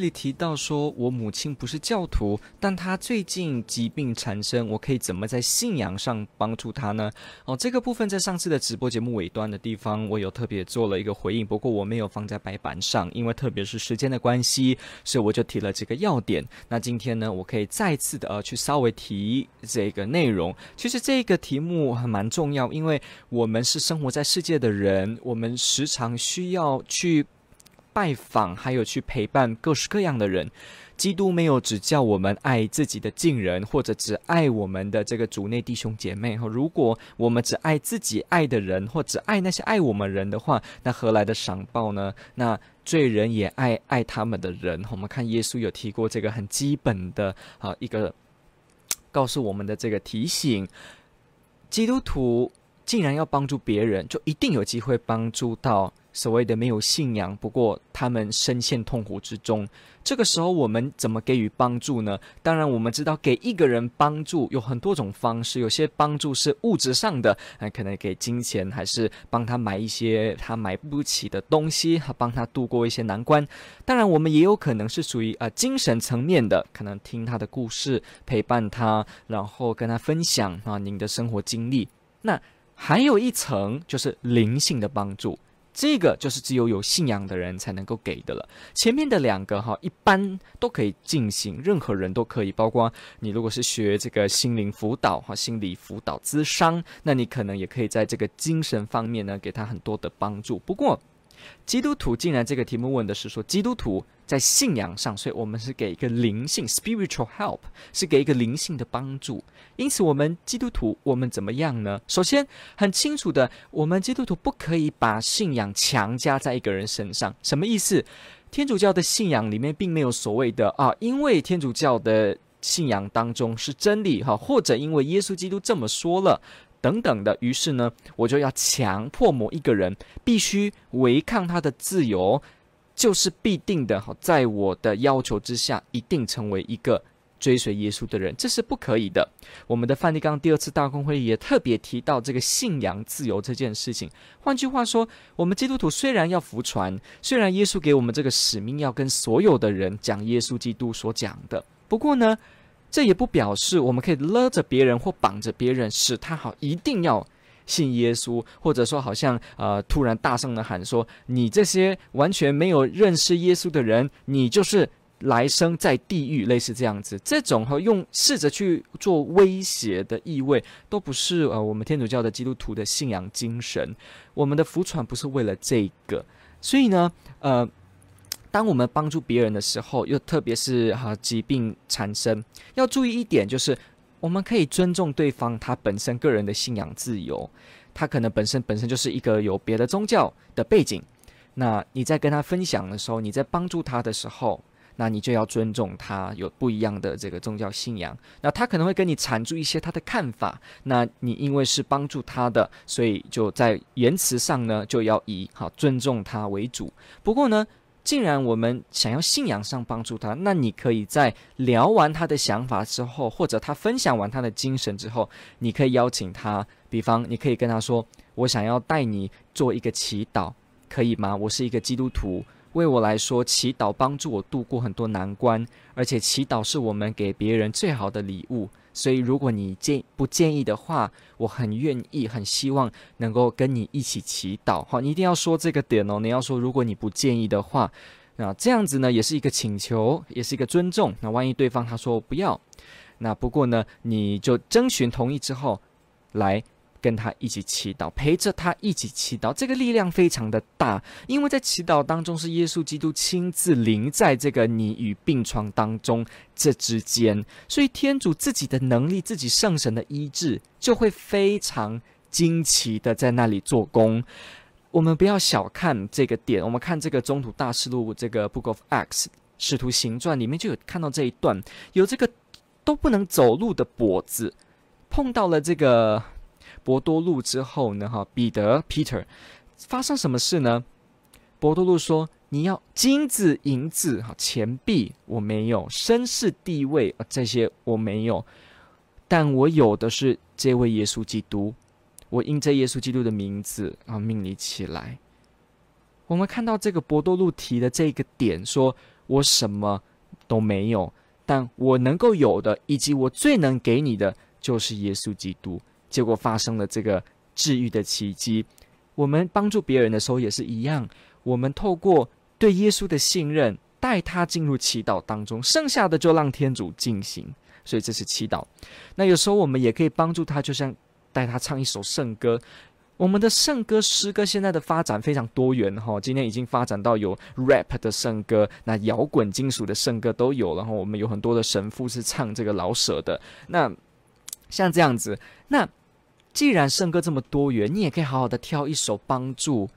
这里提到说，我母亲不是教徒，但她最近疾病缠身，我可以怎么在信仰上帮助她呢？哦，这个部分在上次的直播节目尾端的地方，我有特别做了一个回应，不过我没有放在白板上，因为特别是时间的关系，所以我就提了这个要点。那今天呢，我可以再次的呃去稍微提这个内容。其实这个题目还蛮重要，因为我们是生活在世界的人，我们时常需要去。拜访，还有去陪伴各式各样的人。基督没有只叫我们爱自己的近人，或者只爱我们的这个主内弟兄姐妹。如果我们只爱自己爱的人，或只爱那些爱我们人的话，那何来的赏报呢？那罪人也爱爱他们的人。我们看耶稣有提过这个很基本的啊一个告诉我们的这个提醒：基督徒既然要帮助别人，就一定有机会帮助到。所谓的没有信仰，不过他们深陷痛苦之中。这个时候，我们怎么给予帮助呢？当然，我们知道给一个人帮助有很多种方式，有些帮助是物质上的，可能给金钱，还是帮他买一些他买不起的东西，帮他度过一些难关。当然，我们也有可能是属于呃精神层面的，可能听他的故事，陪伴他，然后跟他分享啊您的生活经历。那还有一层就是灵性的帮助。这个就是只有有信仰的人才能够给的了。前面的两个哈，一般都可以进行，任何人都可以，包括你如果是学这个心灵辅导哈、心理辅导咨商，那你可能也可以在这个精神方面呢，给他很多的帮助。不过，基督徒竟然这个题目问的是说，基督徒在信仰上，所以我们是给一个灵性 （spiritual help），是给一个灵性的帮助。因此，我们基督徒我们怎么样呢？首先，很清楚的，我们基督徒不可以把信仰强加在一个人身上。什么意思？天主教的信仰里面并没有所谓的啊，因为天主教的信仰当中是真理哈，或者因为耶稣基督这么说了。等等的，于是呢，我就要强迫某一个人必须违抗他的自由，就是必定的。好在我的要求之下，一定成为一个追随耶稣的人，这是不可以的。我们的梵蒂冈第二次大公会也特别提到这个信仰自由这件事情。换句话说，我们基督徒虽然要服传，虽然耶稣给我们这个使命，要跟所有的人讲耶稣基督所讲的，不过呢，这也不表示我们可以勒着别人或绑着别人，使他好一定要信耶稣，或者说好像呃突然大声的喊说：“你这些完全没有认识耶稣的人，你就是来生在地狱。”类似这样子，这种和用试着去做威胁的意味，都不是呃我们天主教的基督徒的信仰精神。我们的福传不是为了这个，所以呢，呃。当我们帮助别人的时候，又特别是哈疾病产生，要注意一点，就是我们可以尊重对方他本身个人的信仰自由，他可能本身本身就是一个有别的宗教的背景。那你在跟他分享的时候，你在帮助他的时候，那你就要尊重他有不一样的这个宗教信仰。那他可能会跟你阐述一些他的看法，那你因为是帮助他的，所以就在言辞上呢，就要以好尊重他为主。不过呢，既然我们想要信仰上帮助他，那你可以在聊完他的想法之后，或者他分享完他的精神之后，你可以邀请他，比方你可以跟他说：“我想要带你做一个祈祷，可以吗？我是一个基督徒，为我来说，祈祷帮助我度过很多难关，而且祈祷是我们给别人最好的礼物。”所以，如果你建不建议的话，我很愿意、很希望能够跟你一起祈祷。好，你一定要说这个点哦。你要说，如果你不建议的话，那这样子呢，也是一个请求，也是一个尊重。那万一对方他说不要，那不过呢，你就征询同意之后来。跟他一起祈祷，陪着他一起祈祷，这个力量非常的大，因为在祈祷当中是耶稣基督亲自临在这个你与病床当中这之间，所以天主自己的能力，自己圣神的医治就会非常惊奇的在那里做工。我们不要小看这个点，我们看这个中土大事录这个 Book of Acts 使徒行传里面就有看到这一段，有这个都不能走路的跛子。碰到了这个伯多禄之后呢，哈，彼得 Peter 发生什么事呢？伯多禄说：“你要金子、银子、哈钱币，我没有；身世地位，这些我没有。但我有的是这位耶稣基督。我因这耶稣基督的名字啊，命你起来。”我们看到这个伯多禄提的这个点，说我什么都没有。但我能够有的，以及我最能给你的，就是耶稣基督。结果发生了这个治愈的奇迹。我们帮助别人的时候也是一样，我们透过对耶稣的信任，带他进入祈祷当中，剩下的就让天主进行。所以这是祈祷。那有时候我们也可以帮助他，就像带他唱一首圣歌。我们的圣歌诗歌现在的发展非常多元哈，今天已经发展到有 rap 的圣歌，那摇滚金属的圣歌都有，然后我们有很多的神父是唱这个老舍的。那像这样子，那既然圣歌这么多元，你也可以好好的挑一首帮助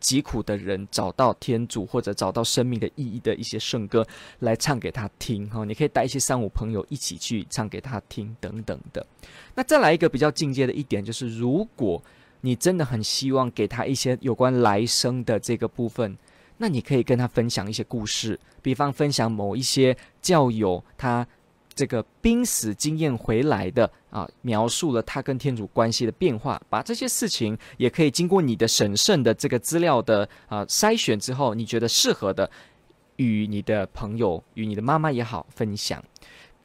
疾苦的人找到天主或者找到生命的意义的一些圣歌来唱给他听哈。你可以带一些三五朋友一起去唱给他听等等的。那再来一个比较进阶的一点就是，如果你真的很希望给他一些有关来生的这个部分，那你可以跟他分享一些故事，比方分享某一些教友他这个濒死经验回来的啊，描述了他跟天主关系的变化，把这些事情也可以经过你的审慎的这个资料的啊筛选之后，你觉得适合的，与你的朋友、与你的妈妈也好分享，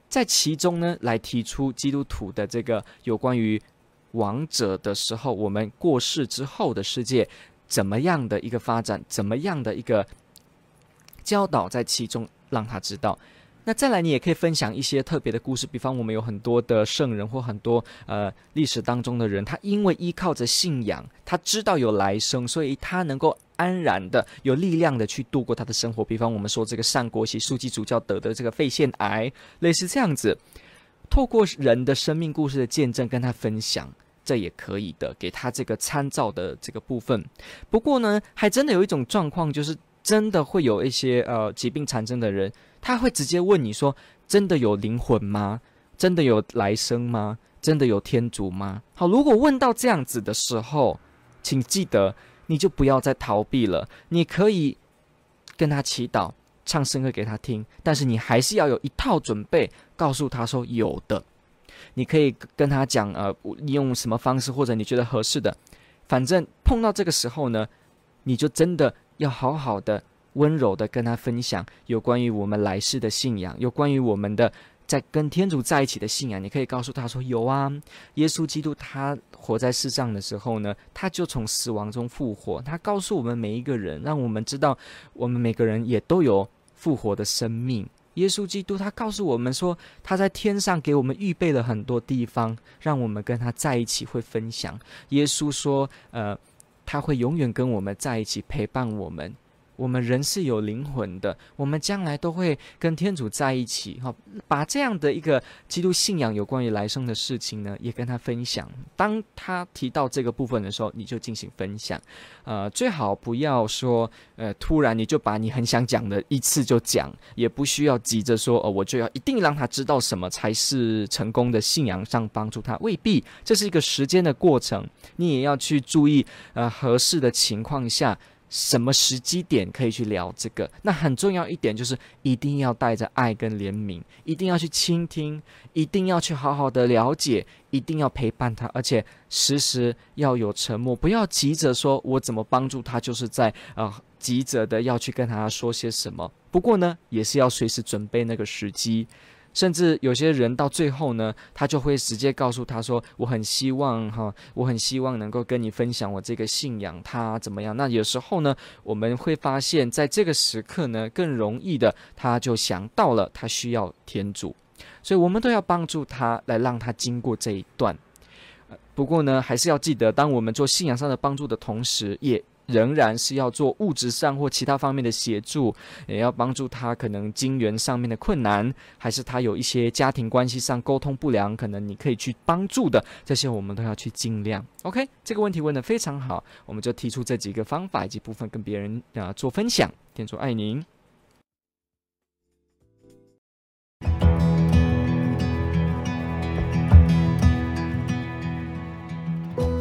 在其中呢，来提出基督徒的这个有关于。亡者的时候，我们过世之后的世界怎么样的一个发展？怎么样的一个教导在其中，让他知道。那再来，你也可以分享一些特别的故事，比方我们有很多的圣人或很多呃历史当中的人，他因为依靠着信仰，他知道有来生，所以他能够安然的、有力量的去度过他的生活。比方我们说这个上国席枢机主教得的这个肺腺癌，类似这样子。透过人的生命故事的见证跟他分享，这也可以的，给他这个参照的这个部分。不过呢，还真的有一种状况，就是真的会有一些呃疾病缠身的人，他会直接问你说：“真的有灵魂吗？真的有来生吗？真的有天主吗？”好，如果问到这样子的时候，请记得你就不要再逃避了，你可以跟他祈祷。唱圣歌给他听，但是你还是要有一套准备，告诉他说有的，你可以跟他讲，呃，用什么方式或者你觉得合适的，反正碰到这个时候呢，你就真的要好好的、温柔的跟他分享有关于我们来世的信仰，有关于我们的在跟天主在一起的信仰。你可以告诉他说有啊，耶稣基督他活在世上的时候呢，他就从死亡中复活，他告诉我们每一个人，让我们知道我们每个人也都有。复活的生命，耶稣基督他告诉我们说，他在天上给我们预备了很多地方，让我们跟他在一起会分享。耶稣说，呃，他会永远跟我们在一起，陪伴我们。我们人是有灵魂的，我们将来都会跟天主在一起。哈，把这样的一个基督信仰有关于来生的事情呢，也跟他分享。当他提到这个部分的时候，你就进行分享。呃，最好不要说，呃，突然你就把你很想讲的一次就讲，也不需要急着说，哦，我就要一定让他知道什么才是成功的信仰上帮助他，未必，这是一个时间的过程，你也要去注意，呃，合适的情况下。什么时机点可以去聊这个？那很重要一点就是一定要带着爱跟怜悯，一定要去倾听，一定要去好好的了解，一定要陪伴他，而且时时要有沉默，不要急着说我怎么帮助他，就是在呃急着的要去跟他说些什么。不过呢，也是要随时准备那个时机。甚至有些人到最后呢，他就会直接告诉他说：“我很希望哈，我很希望能够跟你分享我这个信仰，他怎么样？”那有时候呢，我们会发现，在这个时刻呢，更容易的，他就想到了他需要天主，所以我们都要帮助他，来让他经过这一段。不过呢，还是要记得，当我们做信仰上的帮助的同时，也。仍然是要做物质上或其他方面的协助，也要帮助他可能经缘上面的困难，还是他有一些家庭关系上沟通不良，可能你可以去帮助的，这些我们都要去尽量。OK，这个问题问得非常好，我们就提出这几个方法以及部分跟别人啊做分享。天主爱您。